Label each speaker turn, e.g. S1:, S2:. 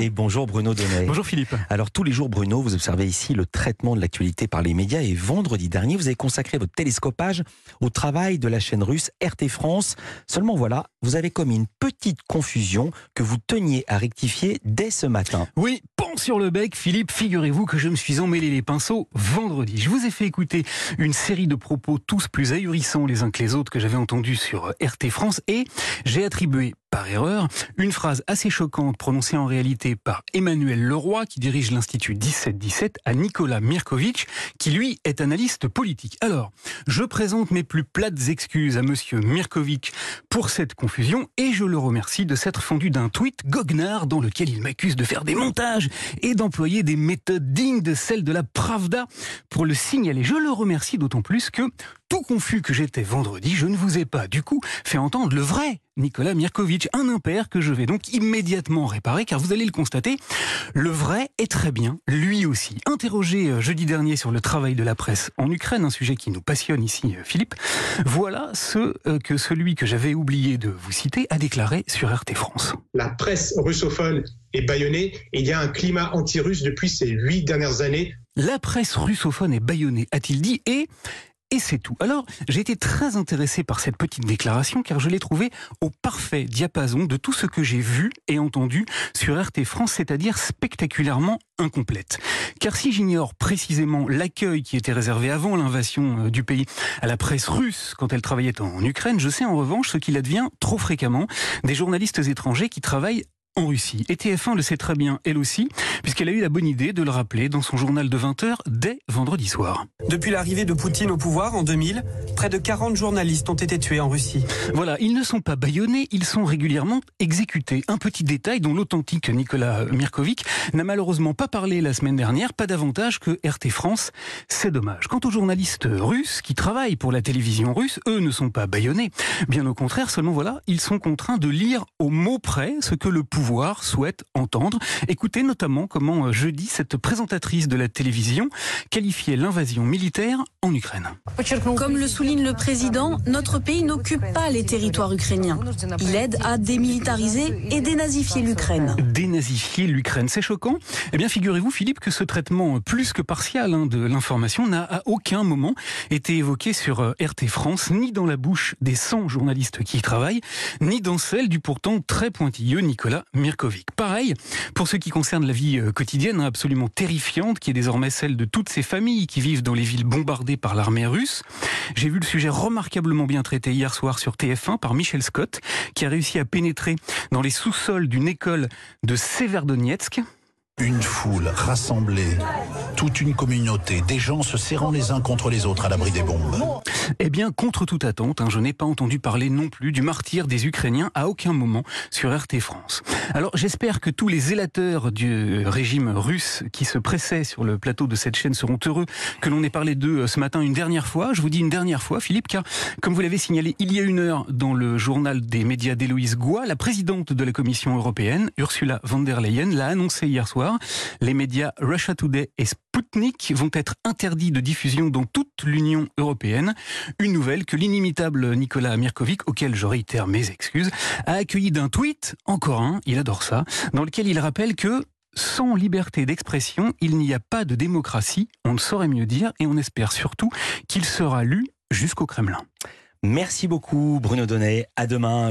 S1: Et bonjour Bruno Donnet.
S2: Bonjour Philippe.
S1: Alors tous les jours Bruno, vous observez ici le traitement de l'actualité par les médias et vendredi dernier, vous avez consacré votre télescopage au travail de la chaîne russe RT France. Seulement voilà, vous avez commis une petite confusion que vous teniez à rectifier dès ce matin.
S2: Oui, pont sur le bec, Philippe, figurez-vous que je me suis emmêlé les pinceaux vendredi. Je vous ai fait écouter une série de propos tous plus ahurissants les uns que les autres que j'avais entendus sur RT France et j'ai attribué par erreur, une phrase assez choquante prononcée en réalité par Emmanuel Leroy, qui dirige l'Institut 1717, à Nicolas Mirkovic, qui lui est analyste politique. Alors, je présente mes plus plates excuses à monsieur Mirkovic pour cette confusion et je le remercie de s'être fendu d'un tweet goguenard dans lequel il m'accuse de faire des montages et d'employer des méthodes dignes de celles de la Pravda pour le signaler. Je le remercie d'autant plus que tout confus que j'étais vendredi, je ne vous ai pas du coup fait entendre le vrai Nicolas Mirkovic, un impair que je vais donc immédiatement réparer car vous allez le constater, le vrai est très bien, lui aussi. Interrogé euh, jeudi dernier sur le travail de la presse en Ukraine, un sujet qui nous passionne ici, euh, Philippe, voilà ce euh, que celui que j'avais oublié de vous citer a déclaré sur RT France.
S3: La presse russophone est bâillonnée et il y a un climat anti-russe depuis ces huit dernières années.
S2: La presse russophone est bâillonnée, a-t-il dit, et et c'est tout. Alors, j'ai été très intéressé par cette petite déclaration car je l'ai trouvée au parfait diapason de tout ce que j'ai vu et entendu sur RT France, c'est-à-dire spectaculairement incomplète. Car si j'ignore précisément l'accueil qui était réservé avant l'invasion euh, du pays à la presse russe quand elle travaillait en Ukraine, je sais en revanche ce qu'il advient trop fréquemment des journalistes étrangers qui travaillent en Russie. Et TF1 le sait très bien, elle aussi, puisqu'elle a eu la bonne idée de le rappeler dans son journal de 20h dès vendredi soir.
S4: Depuis l'arrivée de Poutine au pouvoir en 2000, près de 40 journalistes ont été tués en Russie.
S2: Voilà, ils ne sont pas bâillonnés, ils sont régulièrement exécutés. Un petit détail dont l'authentique Nicolas Mirkovic n'a malheureusement pas parlé la semaine dernière, pas davantage que RT France. C'est dommage. Quant aux journalistes russes qui travaillent pour la télévision russe, eux ne sont pas bâillonnés. Bien au contraire, seulement voilà, ils sont contraints de lire au mot près ce que le pouvoir souhaite entendre. Écoutez notamment comment euh, jeudi cette présentatrice de la télévision qualifiait l'invasion militaire en Ukraine.
S5: Comme le souligne le président, notre pays n'occupe pas les territoires ukrainiens. Il aide à démilitariser et dénazifier l'Ukraine.
S2: Dénazifier l'Ukraine, c'est choquant. Eh bien, figurez-vous, Philippe, que ce traitement plus que partial hein, de l'information n'a à aucun moment été évoqué sur euh, RT France, ni dans la bouche des 100 journalistes qui y travaillent, ni dans celle du pourtant très pointilleux Nicolas Mirkovic. Pareil, pour ce qui concerne la vie euh, quotidienne absolument terrifiante, qui est désormais celle de toutes ces familles qui vivent dans les villes bombardées par l'armée russe, j'ai vu le sujet remarquablement bien traité hier soir sur TF1 par Michel Scott, qui a réussi à pénétrer dans les sous-sols d'une école de Severdonetsk,
S6: une foule rassemblée, toute une communauté, des gens se serrant les uns contre les autres à l'abri des bombes.
S2: Eh bien, contre toute attente, hein, je n'ai pas entendu parler non plus du martyr des Ukrainiens à aucun moment sur RT France. Alors, j'espère que tous les zélateurs du régime russe qui se pressaient sur le plateau de cette chaîne seront heureux que l'on ait parlé d'eux euh, ce matin une dernière fois. Je vous dis une dernière fois, Philippe, car comme vous l'avez signalé il y a une heure dans le journal des médias d'Héloïse Goua, la présidente de la Commission européenne, Ursula von der Leyen, l'a annoncé hier soir les médias Russia Today et Sputnik vont être interdits de diffusion dans toute l'Union européenne. Une nouvelle que l'inimitable Nicolas Mirkovic, auquel je réitère mes excuses, a accueilli d'un tweet, encore un, il adore ça, dans lequel il rappelle que sans liberté d'expression, il n'y a pas de démocratie, on ne saurait mieux dire, et on espère surtout qu'il sera lu jusqu'au Kremlin.
S1: Merci beaucoup Bruno Donnet, à demain.